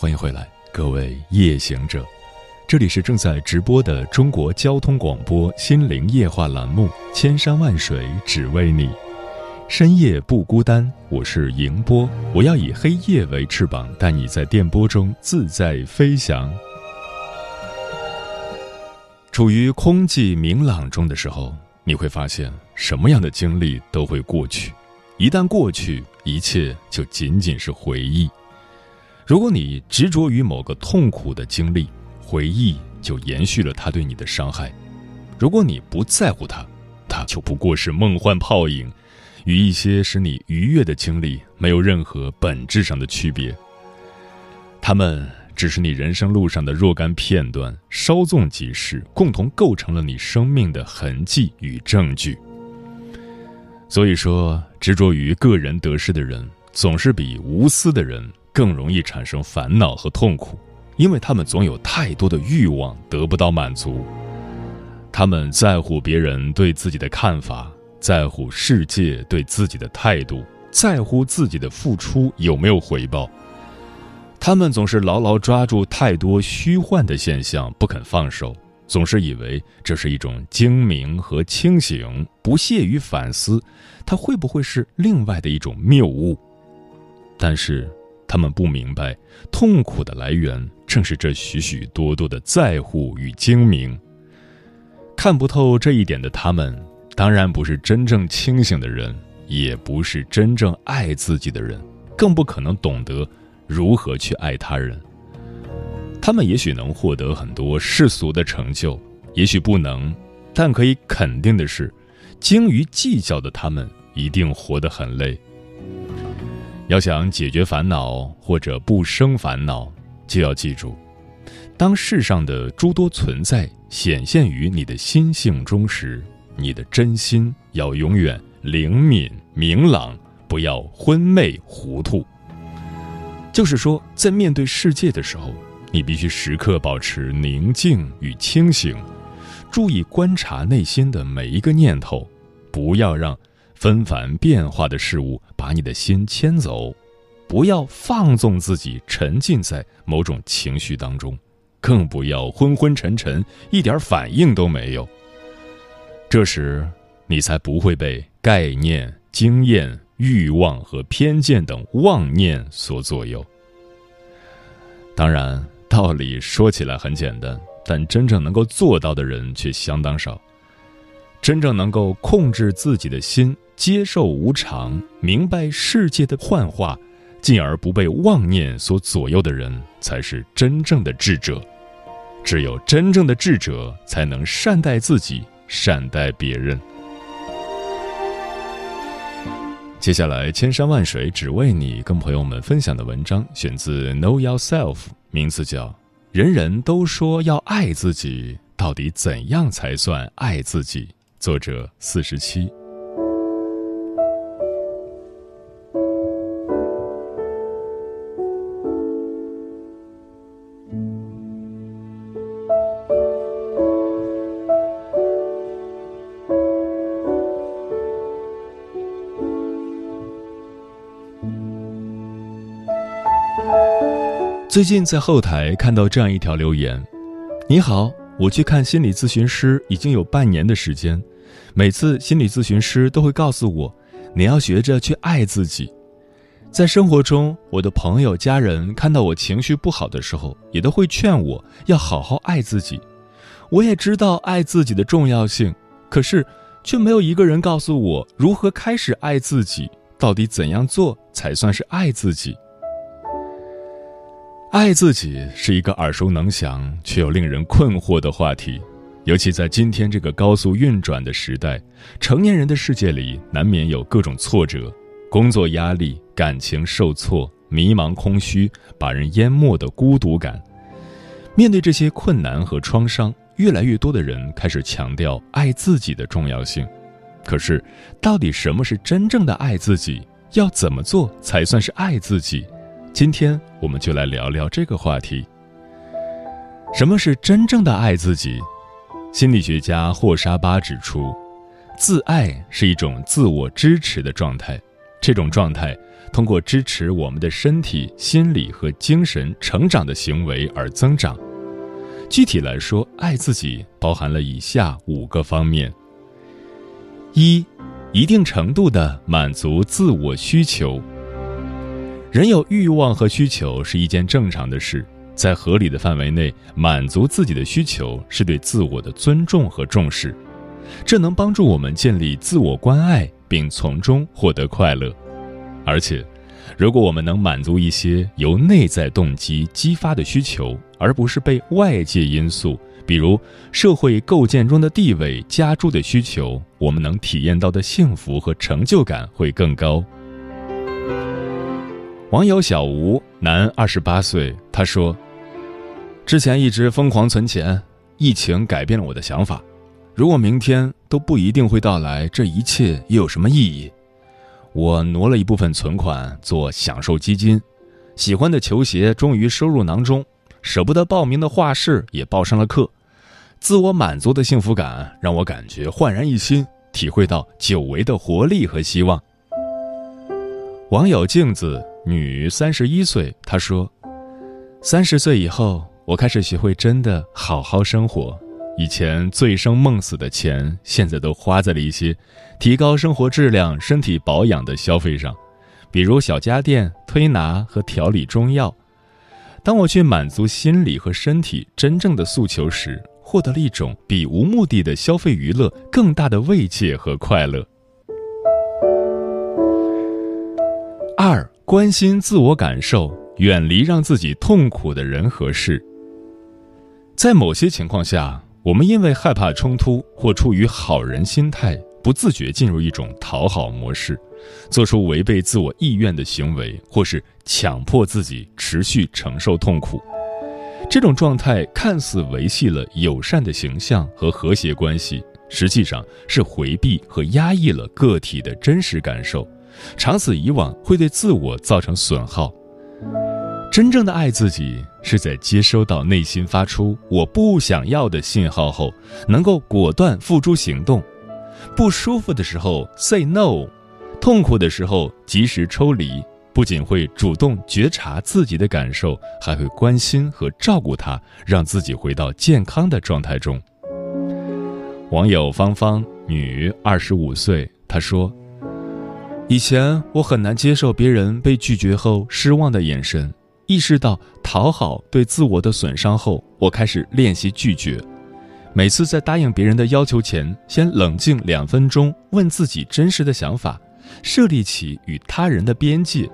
欢迎回来，各位夜行者，这里是正在直播的中国交通广播心灵夜话栏目《千山万水只为你》，深夜不孤单，我是迎波，我要以黑夜为翅膀，带你在电波中自在飞翔。处于空寂明朗中的时候，你会发现，什么样的经历都会过去，一旦过去，一切就仅仅是回忆。如果你执着于某个痛苦的经历，回忆就延续了他对你的伤害；如果你不在乎他，他就不过是梦幻泡影，与一些使你愉悦的经历没有任何本质上的区别。他们只是你人生路上的若干片段，稍纵即逝，共同构成了你生命的痕迹与证据。所以说，执着于个人得失的人，总是比无私的人。更容易产生烦恼和痛苦，因为他们总有太多的欲望得不到满足。他们在乎别人对自己的看法，在乎世界对自己的态度，在乎自己的付出有没有回报。他们总是牢牢抓住太多虚幻的现象不肯放手，总是以为这是一种精明和清醒，不屑于反思，它会不会是另外的一种谬误？但是。他们不明白，痛苦的来源正是这许许多多的在乎与精明。看不透这一点的他们，当然不是真正清醒的人，也不是真正爱自己的人，更不可能懂得如何去爱他人。他们也许能获得很多世俗的成就，也许不能，但可以肯定的是，精于计较的他们一定活得很累。要想解决烦恼或者不生烦恼，就要记住：当世上的诸多存在显现于你的心性中时，你的真心要永远灵敏明朗，不要昏昧糊涂。就是说，在面对世界的时候，你必须时刻保持宁静与清醒，注意观察内心的每一个念头，不要让。纷繁变化的事物把你的心牵走，不要放纵自己沉浸在某种情绪当中，更不要昏昏沉沉，一点反应都没有。这时，你才不会被概念、经验、欲望和偏见等妄念所左右。当然，道理说起来很简单，但真正能够做到的人却相当少。真正能够控制自己的心。接受无常，明白世界的幻化，进而不被妄念所左右的人，才是真正的智者。只有真正的智者，才能善待自己，善待别人。接下来，千山万水只为你，跟朋友们分享的文章选自《Know Yourself》，名字叫《人人都说要爱自己，到底怎样才算爱自己》，作者四十七。最近在后台看到这样一条留言：“你好，我去看心理咨询师已经有半年的时间，每次心理咨询师都会告诉我，你要学着去爱自己。在生活中，我的朋友、家人看到我情绪不好的时候，也都会劝我要好好爱自己。我也知道爱自己的重要性，可是却没有一个人告诉我如何开始爱自己，到底怎样做才算是爱自己。”爱自己是一个耳熟能详却又令人困惑的话题，尤其在今天这个高速运转的时代，成年人的世界里难免有各种挫折，工作压力、感情受挫、迷茫、空虚，把人淹没的孤独感。面对这些困难和创伤，越来越多的人开始强调爱自己的重要性。可是，到底什么是真正的爱自己？要怎么做才算是爱自己？今天我们就来聊聊这个话题。什么是真正的爱自己？心理学家霍沙巴指出，自爱是一种自我支持的状态，这种状态通过支持我们的身体、心理和精神成长的行为而增长。具体来说，爱自己包含了以下五个方面：一。一定程度的满足自我需求。人有欲望和需求是一件正常的事，在合理的范围内满足自己的需求是对自我的尊重和重视，这能帮助我们建立自我关爱，并从中获得快乐。而且，如果我们能满足一些由内在动机激发的需求，而不是被外界因素。比如社会构建中的地位、家住的需求，我们能体验到的幸福和成就感会更高。网友小吴，男，二十八岁，他说：“之前一直疯狂存钱，疫情改变了我的想法。如果明天都不一定会到来，这一切又有什么意义？我挪了一部分存款做享受基金，喜欢的球鞋终于收入囊中，舍不得报名的画室也报上了课。”自我满足的幸福感让我感觉焕然一新，体会到久违的活力和希望。网友镜子女，三十一岁，她说：“三十岁以后，我开始学会真的好好生活。以前醉生梦死的钱，现在都花在了一些提高生活质量、身体保养的消费上，比如小家电、推拿和调理中药。当我去满足心理和身体真正的诉求时，”获得了一种比无目的的消费娱乐更大的慰藉和快乐。二，关心自我感受，远离让自己痛苦的人和事。在某些情况下，我们因为害怕冲突或出于好人心态，不自觉进入一种讨好模式，做出违背自我意愿的行为，或是强迫自己持续承受痛苦。这种状态看似维系了友善的形象和和谐关系，实际上是回避和压抑了个体的真实感受，长此以往会对自我造成损耗。真正的爱自己，是在接收到内心发出“我不想要”的信号后，能够果断付诸行动。不舒服的时候 say no，痛苦的时候及时抽离。不仅会主动觉察自己的感受，还会关心和照顾他，让自己回到健康的状态中。网友芳芳，女，二十五岁，她说：“以前我很难接受别人被拒绝后失望的眼神，意识到讨好对自我的损伤后，我开始练习拒绝。每次在答应别人的要求前，先冷静两分钟，问自己真实的想法，设立起与他人的边界。”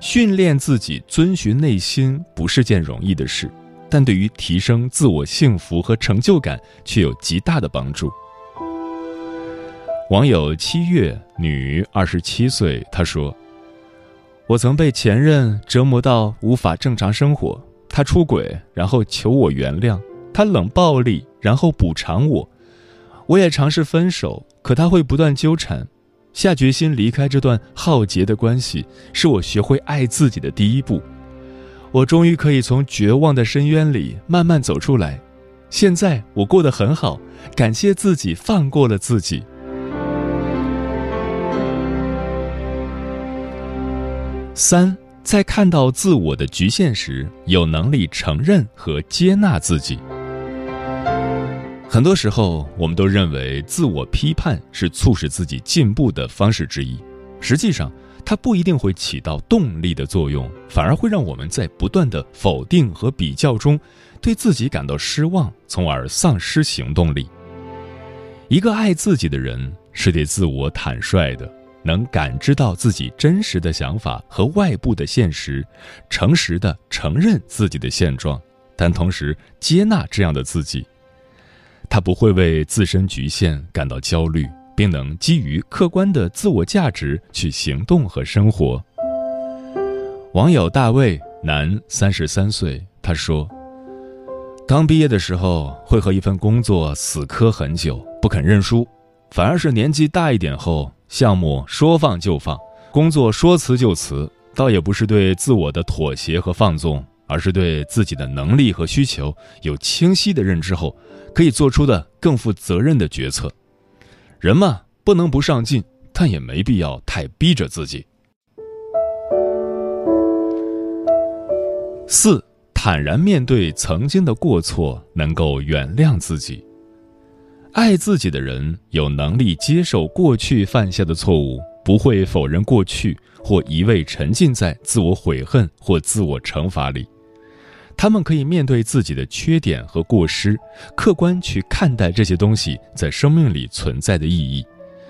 训练自己遵循内心不是件容易的事，但对于提升自我幸福和成就感却有极大的帮助。网友七月女，二十七岁，她说：“我曾被前任折磨到无法正常生活，他出轨，然后求我原谅；他冷暴力，然后补偿我。我也尝试分手，可他会不断纠缠。”下决心离开这段浩劫的关系，是我学会爱自己的第一步。我终于可以从绝望的深渊里慢慢走出来。现在我过得很好，感谢自己放过了自己。三，在看到自我的局限时，有能力承认和接纳自己。很多时候，我们都认为自我批判是促使自己进步的方式之一。实际上，它不一定会起到动力的作用，反而会让我们在不断的否定和比较中，对自己感到失望，从而丧失行动力。一个爱自己的人是对自我坦率的，能感知到自己真实的想法和外部的现实，诚实的承认自己的现状，但同时接纳这样的自己。他不会为自身局限感到焦虑，并能基于客观的自我价值去行动和生活。网友大卫，男，三十三岁，他说：“刚毕业的时候会和一份工作死磕很久，不肯认输，反而是年纪大一点后，项目说放就放，工作说辞就辞，倒也不是对自我的妥协和放纵，而是对自己的能力和需求有清晰的认知后，可以做出的更负责任的决策。人嘛，不能不上进，但也没必要太逼着自己。”四，坦然面对曾经的过错，能够原谅自己。爱自己的人有能力接受过去犯下的错误，不会否认过去或一味沉浸在自我悔恨或自我惩罚里。他们可以面对自己的缺点和过失，客观去看待这些东西在生命里存在的意义，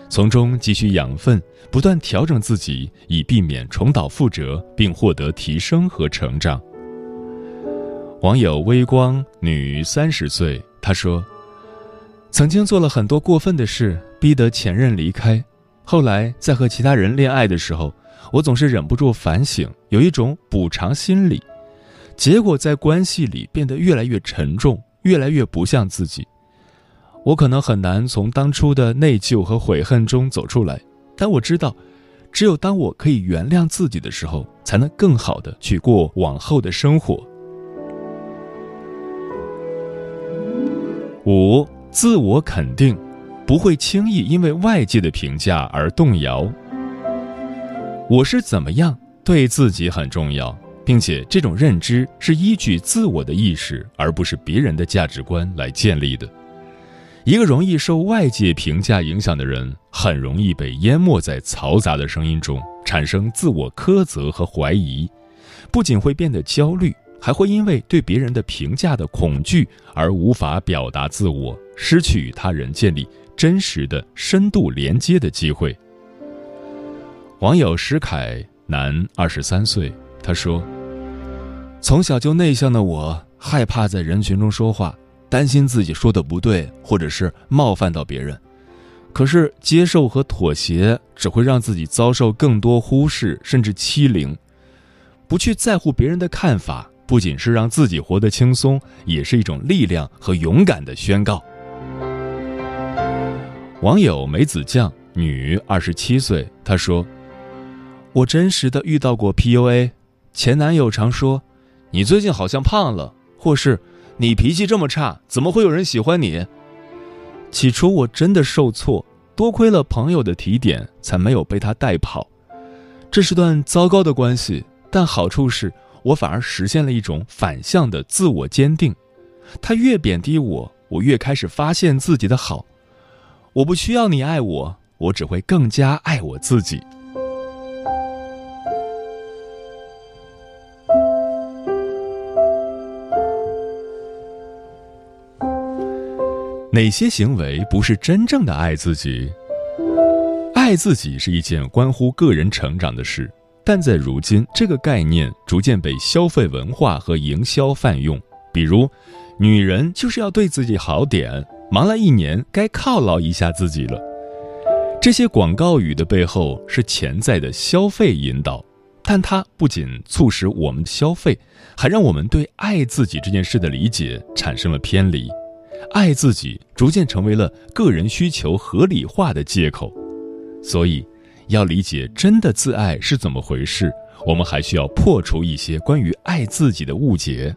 从中汲取养分，不断调整自己，以避免重蹈覆辙，并获得提升和成长。网友微光女三十岁，她说：“曾经做了很多过分的事，逼得前任离开。后来在和其他人恋爱的时候，我总是忍不住反省，有一种补偿心理。结果在关系里变得越来越沉重，越来越不像自己。我可能很难从当初的内疚和悔恨中走出来，但我知道，只有当我可以原谅自己的时候，才能更好的去过往后的生活。”五、自我肯定，不会轻易因为外界的评价而动摇。我是怎么样，对自己很重要，并且这种认知是依据自我的意识，而不是别人的价值观来建立的。一个容易受外界评价影响的人，很容易被淹没在嘈杂的声音中，产生自我苛责和怀疑，不仅会变得焦虑。还会因为对别人的评价的恐惧而无法表达自我，失去与他人建立真实的深度连接的机会。网友石凯，男，二十三岁，他说：“从小就内向的我，害怕在人群中说话，担心自己说的不对，或者是冒犯到别人。可是接受和妥协只会让自己遭受更多忽视，甚至欺凌。不去在乎别人的看法。”不仅是让自己活得轻松，也是一种力量和勇敢的宣告。网友梅子酱，女，二十七岁，她说：“我真实的遇到过 PUA，前男友常说，你最近好像胖了，或是你脾气这么差，怎么会有人喜欢你？起初我真的受挫，多亏了朋友的提点，才没有被他带跑。这是段糟糕的关系，但好处是。”我反而实现了一种反向的自我坚定，他越贬低我，我越开始发现自己的好。我不需要你爱我，我只会更加爱我自己。哪些行为不是真正的爱自己？爱自己是一件关乎个人成长的事。但在如今，这个概念逐渐被消费文化和营销泛用。比如，女人就是要对自己好点，忙了一年该犒劳一下自己了。这些广告语的背后是潜在的消费引导，但它不仅促使我们消费，还让我们对爱自己这件事的理解产生了偏离。爱自己逐渐成为了个人需求合理化的借口，所以。要理解真的自爱是怎么回事，我们还需要破除一些关于爱自己的误解。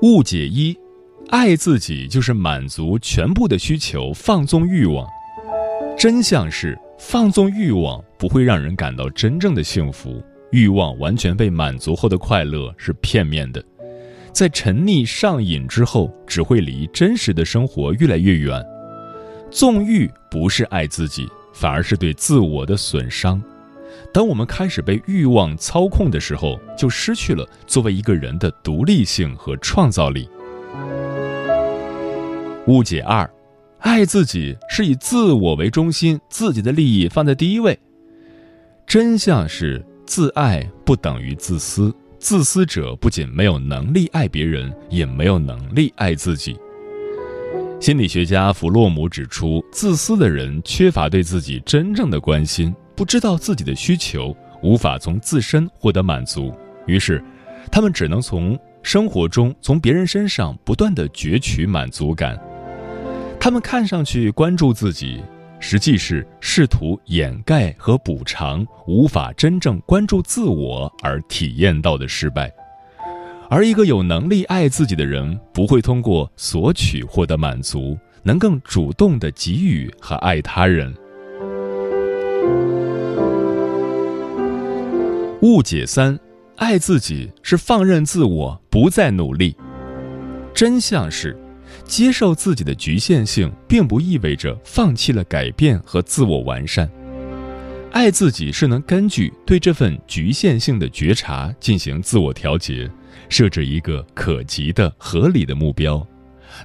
误解一：爱自己就是满足全部的需求，放纵欲望。真相是，放纵欲望不会让人感到真正的幸福。欲望完全被满足后的快乐是片面的，在沉溺上瘾之后，只会离真实的生活越来越远。纵欲不是爱自己。反而是对自我的损伤。当我们开始被欲望操控的时候，就失去了作为一个人的独立性和创造力。误解二：爱自己是以自我为中心，自己的利益放在第一位。真相是，自爱不等于自私，自私者不仅没有能力爱别人，也没有能力爱自己。心理学家弗洛姆指出，自私的人缺乏对自己真正的关心，不知道自己的需求，无法从自身获得满足，于是，他们只能从生活中、从别人身上不断的攫取满足感。他们看上去关注自己，实际是试图掩盖和补偿无法真正关注自我而体验到的失败。而一个有能力爱自己的人，不会通过索取获得满足，能更主动的给予和爱他人。误解三：爱自己是放任自我，不再努力。真相是，接受自己的局限性，并不意味着放弃了改变和自我完善。爱自己是能根据对这份局限性的觉察进行自我调节。设置一个可及的、合理的目标，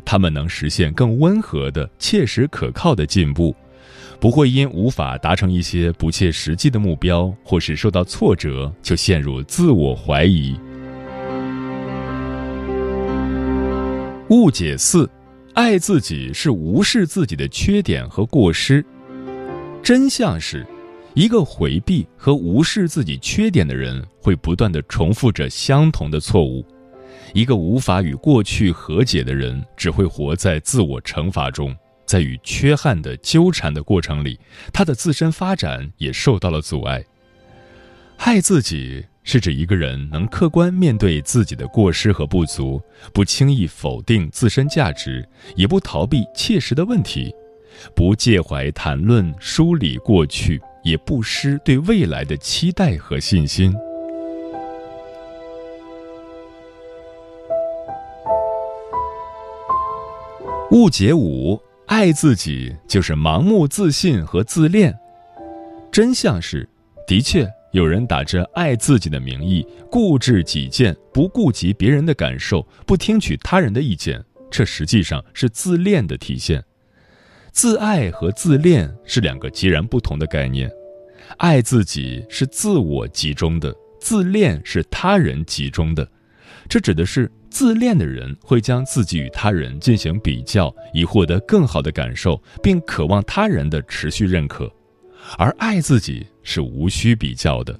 他们能实现更温和的、切实可靠的进步，不会因无法达成一些不切实际的目标或是受到挫折就陷入自我怀疑。误解四：爱自己是无视自己的缺点和过失。真相是。一个回避和无视自己缺点的人，会不断的重复着相同的错误；一个无法与过去和解的人，只会活在自我惩罚中，在与缺憾的纠缠的过程里，他的自身发展也受到了阻碍。爱自己是指一个人能客观面对自己的过失和不足，不轻易否定自身价值，也不逃避切实的问题，不介怀谈论梳理过去。也不失对未来的期待和信心。误解五：爱自己就是盲目自信和自恋。真相是，的确有人打着爱自己的名义，固执己见，不顾及别人的感受，不听取他人的意见，这实际上是自恋的体现。自爱和自恋是两个截然不同的概念，爱自己是自我集中的，自恋是他人集中的。这指的是自恋的人会将自己与他人进行比较，以获得更好的感受，并渴望他人的持续认可；而爱自己是无需比较的，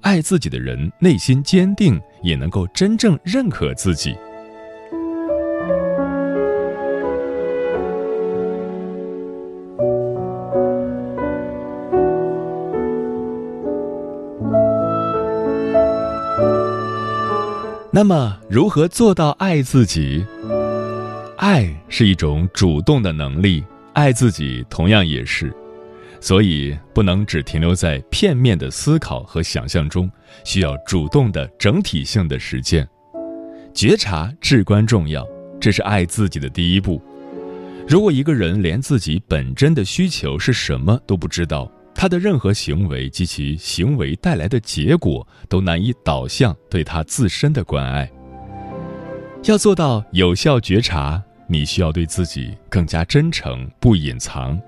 爱自己的人内心坚定，也能够真正认可自己。那么，如何做到爱自己？爱是一种主动的能力，爱自己同样也是，所以不能只停留在片面的思考和想象中，需要主动的整体性的实践。觉察至关重要，这是爱自己的第一步。如果一个人连自己本真的需求是什么都不知道，他的任何行为及其行为带来的结果，都难以导向对他自身的关爱。要做到有效觉察，你需要对自己更加真诚，不隐藏。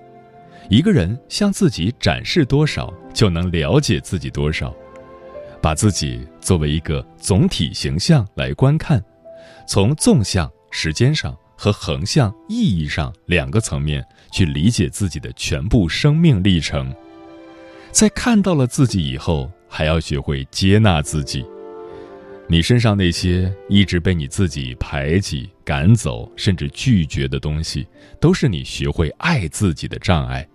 一个人向自己展示多少，就能了解自己多少。把自己作为一个总体形象来观看，从纵向时间上和横向意义上两个层面去理解自己的全部生命历程。在看到了自己以后，还要学会接纳自己。你身上那些一直被你自己排挤、赶走，甚至拒绝的东西，都是你学会爱自己的障碍。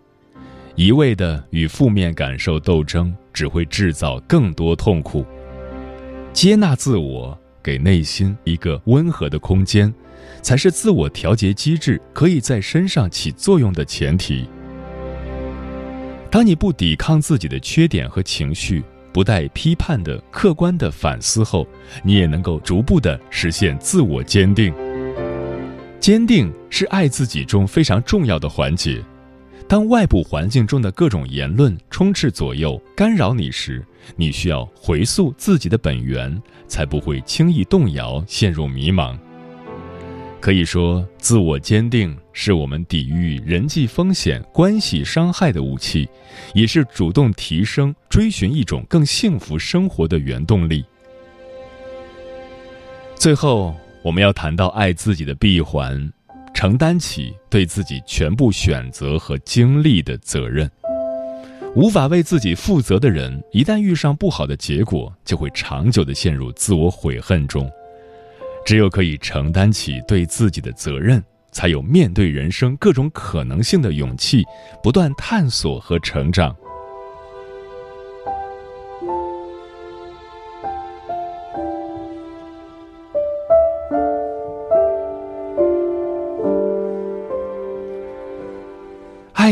一味的与负面感受斗争，只会制造更多痛苦。接纳自我，给内心一个温和的空间，才是自我调节机制可以在身上起作用的前提。当你不抵抗自己的缺点和情绪，不带批判的客观的反思后，你也能够逐步的实现自我坚定。坚定是爱自己中非常重要的环节。当外部环境中的各种言论充斥左右、干扰你时，你需要回溯自己的本源，才不会轻易动摇、陷入迷茫。可以说，自我坚定是我们抵御人际风险、关系伤害的武器，也是主动提升、追寻一种更幸福生活的原动力。最后，我们要谈到爱自己的闭环，承担起对自己全部选择和经历的责任。无法为自己负责的人，一旦遇上不好的结果，就会长久的陷入自我悔恨中。只有可以承担起对自己的责任，才有面对人生各种可能性的勇气，不断探索和成长。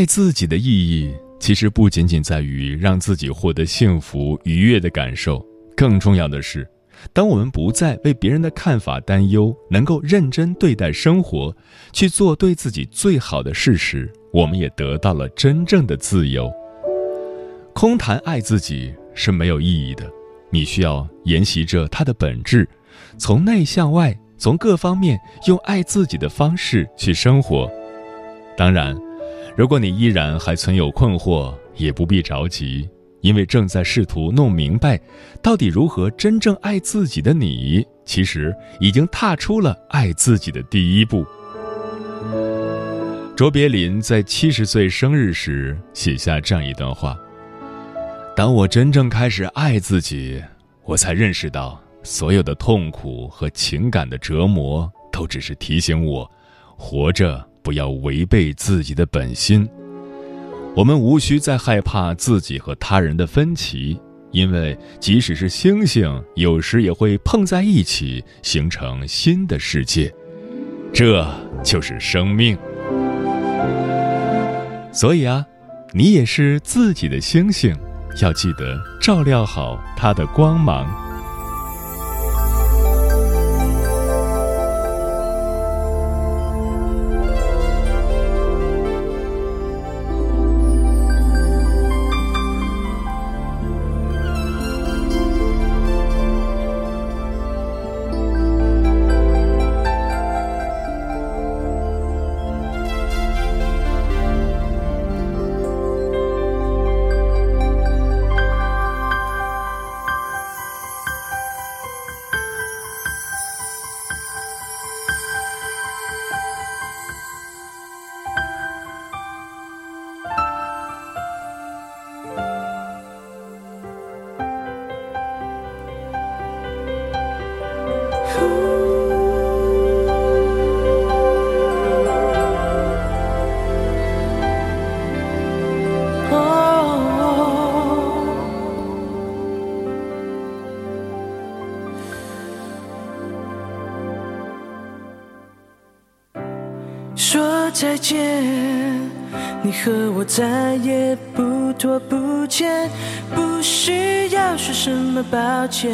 自己的意义，其实不仅仅在于让自己获得幸福愉悦的感受，更重要的是，当我们不再为别人的看法担忧，能够认真对待生活，去做对自己最好的事时，我们也得到了真正的自由。空谈爱自己是没有意义的，你需要研习着它的本质，从内向外，从各方面用爱自己的方式去生活。当然。如果你依然还存有困惑，也不必着急，因为正在试图弄明白，到底如何真正爱自己的你，其实已经踏出了爱自己的第一步。卓别林在七十岁生日时写下这样一段话：“当我真正开始爱自己，我才认识到，所有的痛苦和情感的折磨，都只是提醒我，活着。”不要违背自己的本心。我们无需再害怕自己和他人的分歧，因为即使是星星，有时也会碰在一起，形成新的世界。这就是生命。所以啊，你也是自己的星星，要记得照料好它的光芒。再见，你和我再也不拖不欠，不需要说什么抱歉，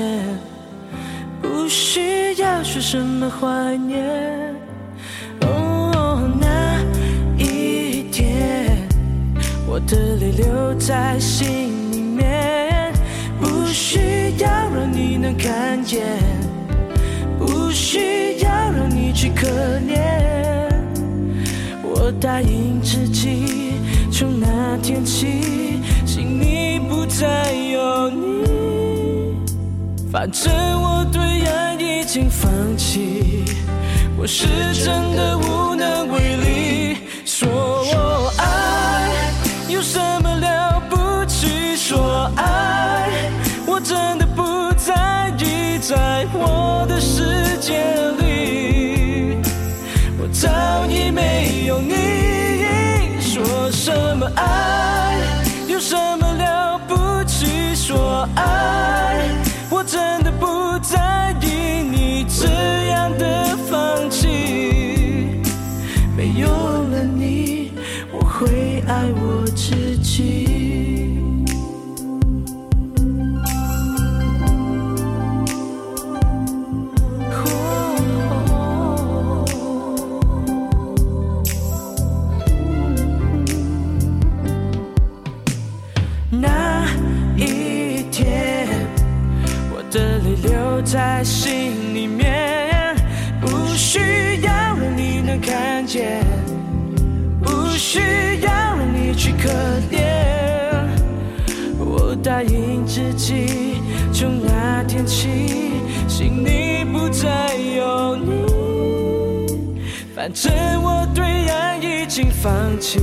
不需要说什么怀念。哦，那一天，我的泪留在心里面，不需要让你能看见，不需要让你去可怜。答应自己，从那天起，心里不再有你。反正我对爱已经放弃，我是真的无能为力。说我爱有什么了不起？说爱我真的不在意，在我的世界里么爱有什么了不起？说爱，我真的再有你。反正我对爱已经放弃。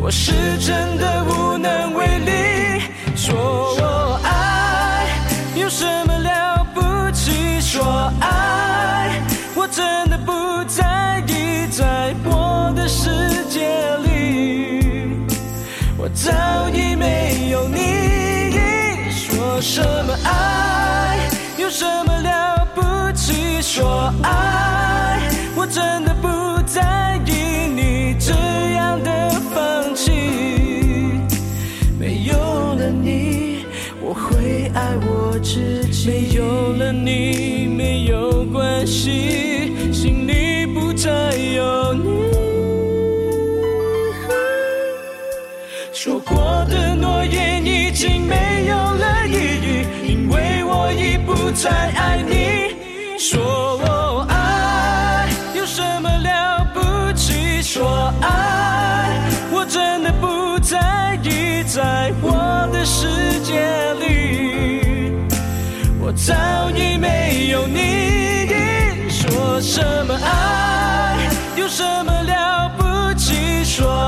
我是真的无能为力。说我爱有什么了不起？说爱我真的不在意，在我的世界里，我早已没有你。说什么爱有什么了？说爱我真的不在意你这样的放弃。没有了你，我会爱我自己。没有了你，没有关系，心里不再有你。说过的诺言已经没有了意义，因为我已不再爱你。说我爱有什么了不起？说爱我真的不在意，在我的世界里，我早已没有你。说什么爱有什么了不起？说